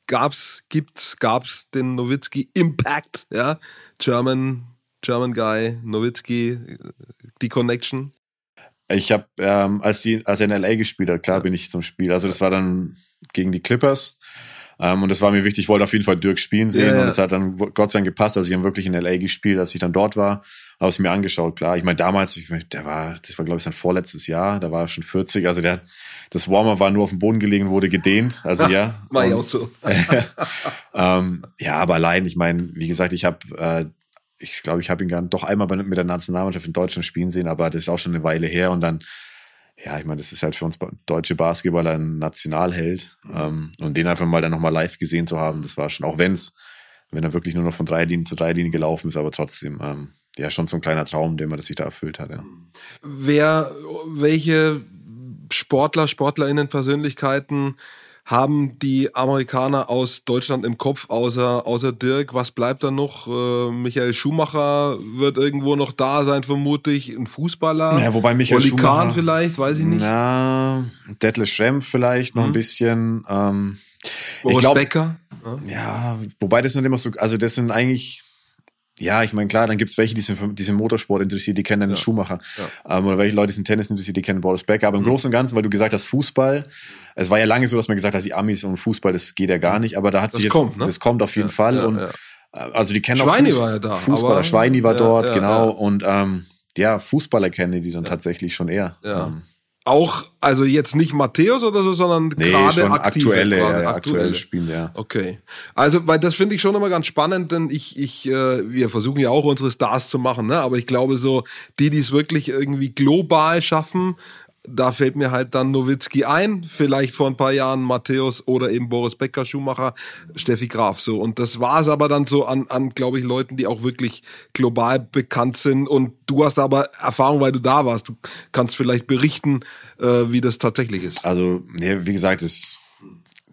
gab's, gibt's, gab's den Nowitzki Impact, ja? German, German Guy, Nowitzki, die Connection. Ich habe, ähm, als, die, als er in LA gespielt hat, klar bin ich zum Spiel. Also das war dann gegen die Clippers. Ähm, und das war mir wichtig, ich wollte auf jeden Fall Dirk spielen sehen. Ja, ja. Und es hat dann Gott sei Dank gepasst, dass ich dann wirklich in LA gespielt, als ich dann dort war. Habe es mir angeschaut, klar. Ich meine, damals, ich mein, der war, das war, glaube ich, sein vorletztes Jahr, da war er schon 40. Also der das Warmer war nur auf dem Boden gelegen, wurde gedehnt. Also ja. *laughs* Ich Und- auch so. *laughs* ähm, ja, aber allein, ich meine, wie gesagt, ich habe äh, ich glaube, ich habe ihn gern doch einmal mit der Nationalmannschaft in Deutschland spielen sehen, aber das ist auch schon eine Weile her und dann, ja, ich meine, das ist halt für uns deutsche Basketballer ein Nationalheld ähm, und den einfach mal dann nochmal live gesehen zu haben, das war schon, auch wenn's, wenn er wirklich nur noch von drei Linien zu drei Linien gelaufen ist, aber trotzdem, ähm, ja, schon so ein kleiner Traum, den man sich da erfüllt hat, ja. Wer, welche Sportler, SportlerInnen, Persönlichkeiten haben die Amerikaner aus Deutschland im Kopf, außer, außer Dirk. Was bleibt da noch? Äh, Michael Schumacher wird irgendwo noch da sein, vermutlich. Ein Fußballer. Ja, wobei Michael Oli Schumacher. Kahn vielleicht, weiß ich nicht. Na, Detlef Schrempf vielleicht noch mhm. ein bisschen. Ähm, Boris ich glaub, Becker. Ja. ja, wobei das nicht immer so, also das sind eigentlich ja, ich meine, klar, dann gibt's welche, die sind, die sind Motorsport interessiert, die kennen einen ja. Schumacher. Ja. Ähm, oder welche Leute sind Tennis interessiert, die kennen Boris Becker. Aber im mhm. Großen und Ganzen, weil du gesagt hast, Fußball, es war ja lange so, dass man gesagt hat, die Amis und Fußball, das geht ja gar nicht. Aber da hat das sich jetzt, kommt, ne? das kommt auf jeden ja, Fall. und also die kennen Schweini auch Fuß, war ja da, Fußballer, Schweini war dort, genau. Und ähm, ja, Fußballer kennen die dann tatsächlich schon eher. Ja. Ähm, auch, also jetzt nicht Matthäus oder so, sondern nee, gerade aktive, aktuelle, gerade ja, aktuelle Spiele, ja. Okay. Also, weil das finde ich schon immer ganz spannend, denn ich, ich, äh, wir versuchen ja auch unsere Stars zu machen, ne? Aber ich glaube so, die, die es wirklich irgendwie global schaffen, da fällt mir halt dann Nowitzki ein, vielleicht vor ein paar Jahren Matthäus oder eben Boris Becker, Schumacher, Steffi Graf so. Und das war es aber dann so an, an glaube ich, Leuten, die auch wirklich global bekannt sind. Und du hast aber Erfahrung, weil du da warst. Du kannst vielleicht berichten, äh, wie das tatsächlich ist. Also, nee, wie gesagt, es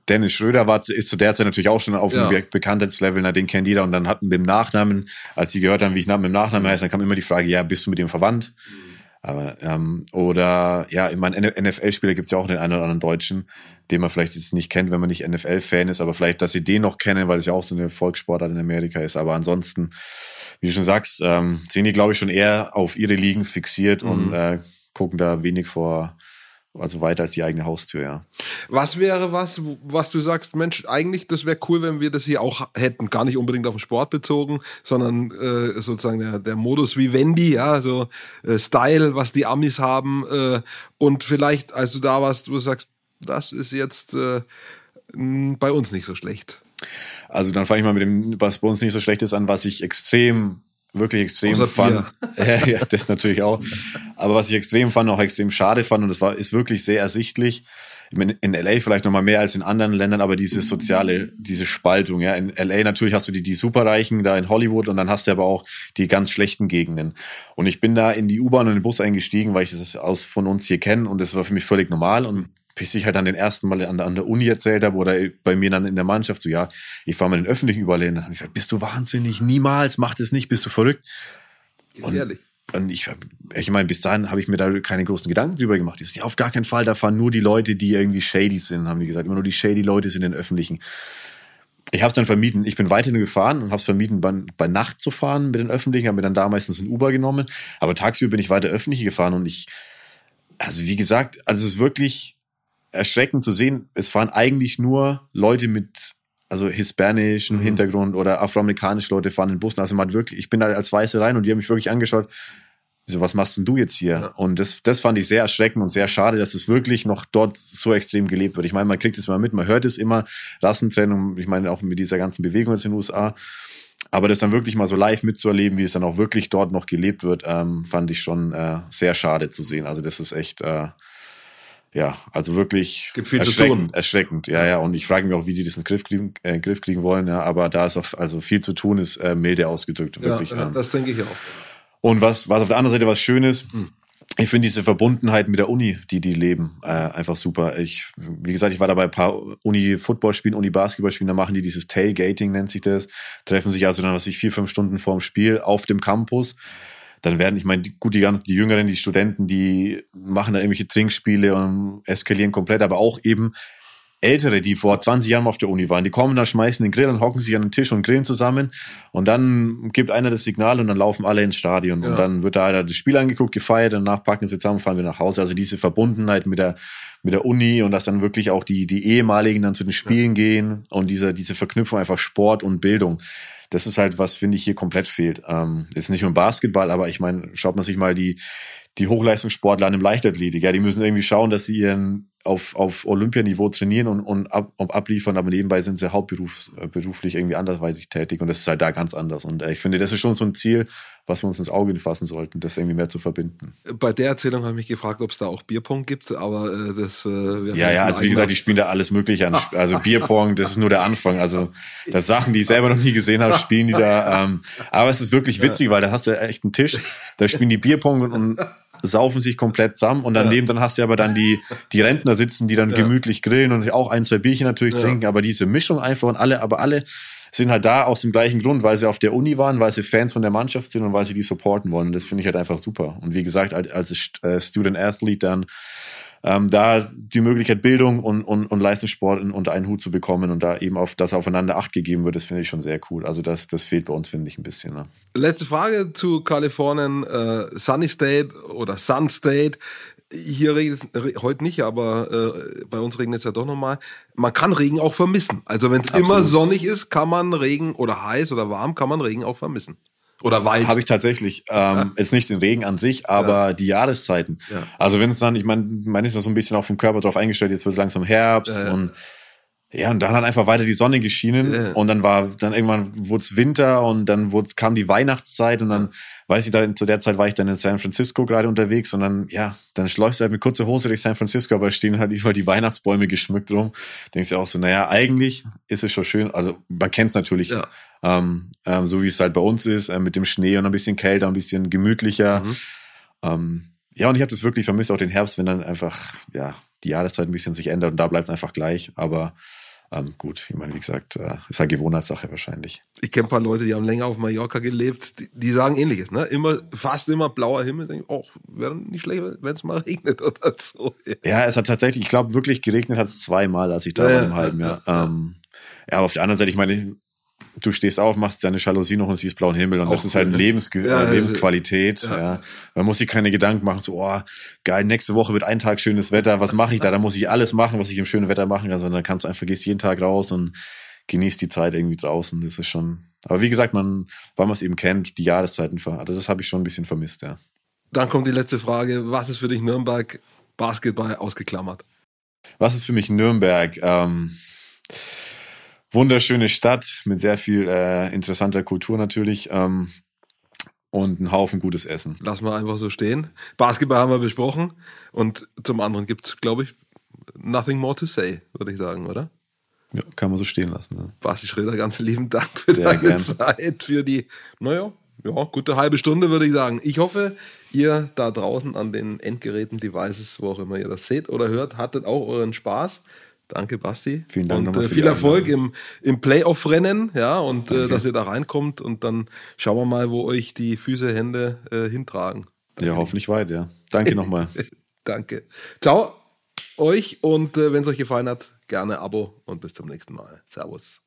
Dennis Schröder war, ist zu der Zeit natürlich auch schon auf ja. einem Bekanntheitslevel, na, den kennt jeder. Und dann hatten wir im Nachnamen, als sie gehört haben, wie ich mit dem Nachnamen heiße, dann kam immer die Frage, ja, bist du mit dem verwandt? Mhm. Aber, ähm, oder ja, ich meine, NFL-Spieler gibt es ja auch den einen oder anderen Deutschen, den man vielleicht jetzt nicht kennt, wenn man nicht NFL-Fan ist, aber vielleicht, dass sie den noch kennen, weil es ja auch so eine Volkssportart in Amerika ist. Aber ansonsten, wie du schon sagst, ähm, sind die, glaube ich, schon eher auf ihre Ligen fixiert mhm. und äh, gucken da wenig vor, also weiter als die eigene Haustür, ja. Was wäre was, was du sagst, Mensch, eigentlich, das wäre cool, wenn wir das hier auch hätten. Gar nicht unbedingt auf den Sport bezogen, sondern äh, sozusagen der, der Modus Vivendi, ja, so äh, Style, was die Amis haben. Äh, und vielleicht, als du da warst, du sagst, das ist jetzt äh, bei uns nicht so schlecht. Also dann fange ich mal mit dem, was bei uns nicht so schlecht ist, an, was ich extrem wirklich extrem Außer fand. *laughs* ja, ja, das natürlich auch. Aber was ich extrem fand, auch extrem schade fand, und das war, ist wirklich sehr ersichtlich. In LA vielleicht noch mal mehr als in anderen Ländern, aber diese soziale, diese Spaltung, ja. In LA natürlich hast du die, die Superreichen da in Hollywood und dann hast du aber auch die ganz schlechten Gegenden. Und ich bin da in die U-Bahn und den Bus eingestiegen, weil ich das aus von uns hier kenne und das war für mich völlig normal und bis ich halt dann den ersten Mal an der, an der Uni erzählt habe oder bei mir dann in der Mannschaft so, ja, ich fahre mal den öffentlichen überall hin. Dann habe ich gesagt, bist du wahnsinnig? Niemals, mach das nicht, bist du verrückt? Und, Ehrlich. Und ich, ich meine, bis dahin habe ich mir da keine großen Gedanken drüber gemacht. Ich so, ja, auf gar keinen Fall, da fahren nur die Leute, die irgendwie shady sind, haben die gesagt. Immer nur die shady Leute sind in den öffentlichen. Ich habe es dann vermieden. Ich bin weiterhin gefahren und habe es vermieden, bei, bei, Nacht zu fahren mit den Öffentlichen. Habe mir dann da meistens ein Uber genommen. Aber tagsüber bin ich weiter öffentlich gefahren und ich, also wie gesagt, also es ist wirklich erschreckend zu sehen, es fahren eigentlich nur Leute mit also hispanischen mhm. Hintergrund oder afroamerikanische Leute fahren in Bussen. Also man hat wirklich, ich bin da als Weiße rein und die haben mich wirklich angeschaut. So, was machst denn du jetzt hier? Ja. Und das, das fand ich sehr erschreckend und sehr schade, dass es wirklich noch dort so extrem gelebt wird. Ich meine, man kriegt es mal mit, man hört es immer, Rassentrennung, ich meine auch mit dieser ganzen Bewegung jetzt in den USA. Aber das dann wirklich mal so live mitzuerleben, wie es dann auch wirklich dort noch gelebt wird, ähm, fand ich schon äh, sehr schade zu sehen. Also das ist echt, äh, ja, also wirklich Gibt viel erschreckend, zu tun. erschreckend. Ja, ja. Und ich frage mich auch, wie die das in den Griff kriegen, äh, Griff kriegen wollen. Ja, aber da ist auch, also viel zu tun, ist äh, milde ausgedrückt. Wirklich. Ja, ähm. das denke ich auch. Und was, was auf der anderen Seite was Schönes, hm. ich finde diese Verbundenheit mit der Uni, die die leben, äh, einfach super. Ich, wie gesagt, ich war da bei ein paar Uni-Football-Spielen, Uni-Basketball-Spielen, da machen die dieses Tailgating, nennt sich das. Treffen sich also dann, was ich, vier, fünf Stunden vorm Spiel auf dem Campus dann werden, ich meine, gut, die ganzen, die Jüngeren, die Studenten, die machen da irgendwelche Trinkspiele und eskalieren komplett, aber auch eben Ältere, die vor 20 Jahren auf der Uni waren, die kommen da, schmeißen den Grill und hocken sich an den Tisch und grillen zusammen. Und dann gibt einer das Signal und dann laufen alle ins Stadion. Ja. Und dann wird da das Spiel angeguckt, gefeiert, danach packen sie zusammen, fahren wir nach Hause. Also diese Verbundenheit mit der, mit der Uni und dass dann wirklich auch die, die ehemaligen dann zu den Spielen ja. gehen und diese, diese Verknüpfung einfach Sport und Bildung das ist halt, was finde ich hier komplett fehlt. Ähm, jetzt nicht nur im Basketball, aber ich meine, schaut man sich mal die, die Hochleistungssportler im Leichtathletik, ja, die müssen irgendwie schauen, dass sie ihren auf, auf Olympianiveau trainieren und, und ab, abliefern, aber nebenbei sind sie hauptberuflich irgendwie anderweitig tätig und das ist halt da ganz anders. Und äh, ich finde, das ist schon so ein Ziel, was wir uns ins Auge fassen sollten, das irgendwie mehr zu verbinden. Bei der Erzählung habe ich mich gefragt, ob es da auch Bierpong gibt, aber äh, das äh, Ja, ja, also wie gesagt, ich spiele da alles Mögliche an. *laughs* Also Bierpong, das ist nur der Anfang. Also das Sachen, die ich selber noch nie gesehen habe, spielen die da. Ähm, aber es ist wirklich witzig, ja. weil da hast du echt einen Tisch, da spielen die Bierpong und saufen sich komplett zusammen und daneben ja. dann hast du aber dann die, die Rentner sitzen, die dann ja. gemütlich grillen und auch ein, zwei Bierchen natürlich ja. trinken, aber diese Mischung einfach und alle, aber alle sind halt da aus dem gleichen Grund, weil sie auf der Uni waren, weil sie Fans von der Mannschaft sind und weil sie die supporten wollen. Das finde ich halt einfach super. Und wie gesagt, als, äh, Student Athlete dann ähm, da die Möglichkeit, Bildung und, und, und Leistungssport unter einen Hut zu bekommen und da eben auf das aufeinander Acht gegeben wird, das finde ich schon sehr cool. Also das, das fehlt bei uns, finde ich, ein bisschen. Ne? Letzte Frage zu Kalifornien, äh, Sunny State oder Sun State. Hier regnet es heute nicht, aber äh, bei uns regnet es ja doch nochmal. Man kann Regen auch vermissen. Also wenn es immer sonnig ist, kann man Regen oder heiß oder warm, kann man Regen auch vermissen. Oder Wald. Habe ich tatsächlich. Ähm, ja. Jetzt nicht den Regen an sich, aber ja. die Jahreszeiten. Ja. Also wenn es dann, ich meine, man ist da so ein bisschen auf dem Körper drauf eingestellt, jetzt wird es langsam Herbst und ja, und dann hat einfach weiter die Sonne geschienen yeah. und dann war, dann irgendwann wurde es Winter und dann wurde, kam die Weihnachtszeit und dann, weiß ich, da, zu der Zeit war ich dann in San Francisco gerade unterwegs und dann, ja, dann schläufst du halt mit kurzer Hose durch San Francisco, aber stehen halt überall die Weihnachtsbäume geschmückt rum. Denkst du auch so, naja, eigentlich ist es schon schön, also man kennt es natürlich, ja. ähm, ähm, so wie es halt bei uns ist, äh, mit dem Schnee und ein bisschen kälter, ein bisschen gemütlicher. Mhm. Ähm, ja, und ich habe das wirklich vermisst, auch den Herbst, wenn dann einfach, ja, die Jahreszeit ein bisschen sich ändert und da bleibt es einfach gleich, aber ähm, gut, ich meine, wie gesagt, äh, ist halt Gewohnheitssache wahrscheinlich. Ich kenne ein paar Leute, die haben länger auf Mallorca gelebt, die, die sagen ähnliches, ne? Immer, fast immer blauer Himmel, denke ich, oh, wäre nicht schlecht, wenn es mal *laughs* regnet oder so. Ja, es hat tatsächlich, ich glaube, wirklich geregnet hat es zweimal, als ich da ja, war im halben Jahr. Ja, ähm, ja, aber auf der anderen Seite, ich meine, du stehst auf, machst deine Jalousie noch und siehst blauen Himmel und Auch das ist halt eine Lebens ja, äh, Lebensqualität. Ja. ja. Man muss sich keine Gedanken machen, so, oh, geil, nächste Woche wird ein Tag schönes Wetter, was mache ich da? Da muss ich alles machen, was ich im schönen Wetter machen kann, sondern kannst du einfach, gehst jeden Tag raus und genießt die Zeit irgendwie draußen. Das ist schon, aber wie gesagt, man, weil man es eben kennt, die Jahreszeiten, also das habe ich schon ein bisschen vermisst, ja. Dann kommt die letzte Frage, was ist für dich Nürnberg Basketball ausgeklammert? Was ist für mich Nürnberg? Ähm, wunderschöne Stadt mit sehr viel äh, interessanter Kultur natürlich. Ähm, und ein Haufen gutes Essen. Lass mal einfach so stehen. Basketball haben wir besprochen. Und zum anderen gibt es, glaube ich, nothing more to say, würde ich sagen, oder? Ja, kann man so stehen lassen. Ne? Basti Schröder, ganz lieben Dank für Sehr deine gern. Zeit, für die, naja, ja, gute halbe Stunde, würde ich sagen. Ich hoffe, ihr da draußen an den Endgeräten, Devices, wo auch immer ihr das seht oder hört, hattet auch euren Spaß. Danke, Basti. Vielen Dank. Und äh, viel Erfolg im, im Playoff-Rennen, ja, und äh, dass ihr da reinkommt und dann schauen wir mal, wo euch die Füße, Hände äh, hintragen. Danke. Ja, hoffentlich weit, ja. Danke nochmal. *laughs* Danke. Ciao euch und äh, wenn es euch gefallen hat, gerne Abo und bis zum nächsten Mal. Servus.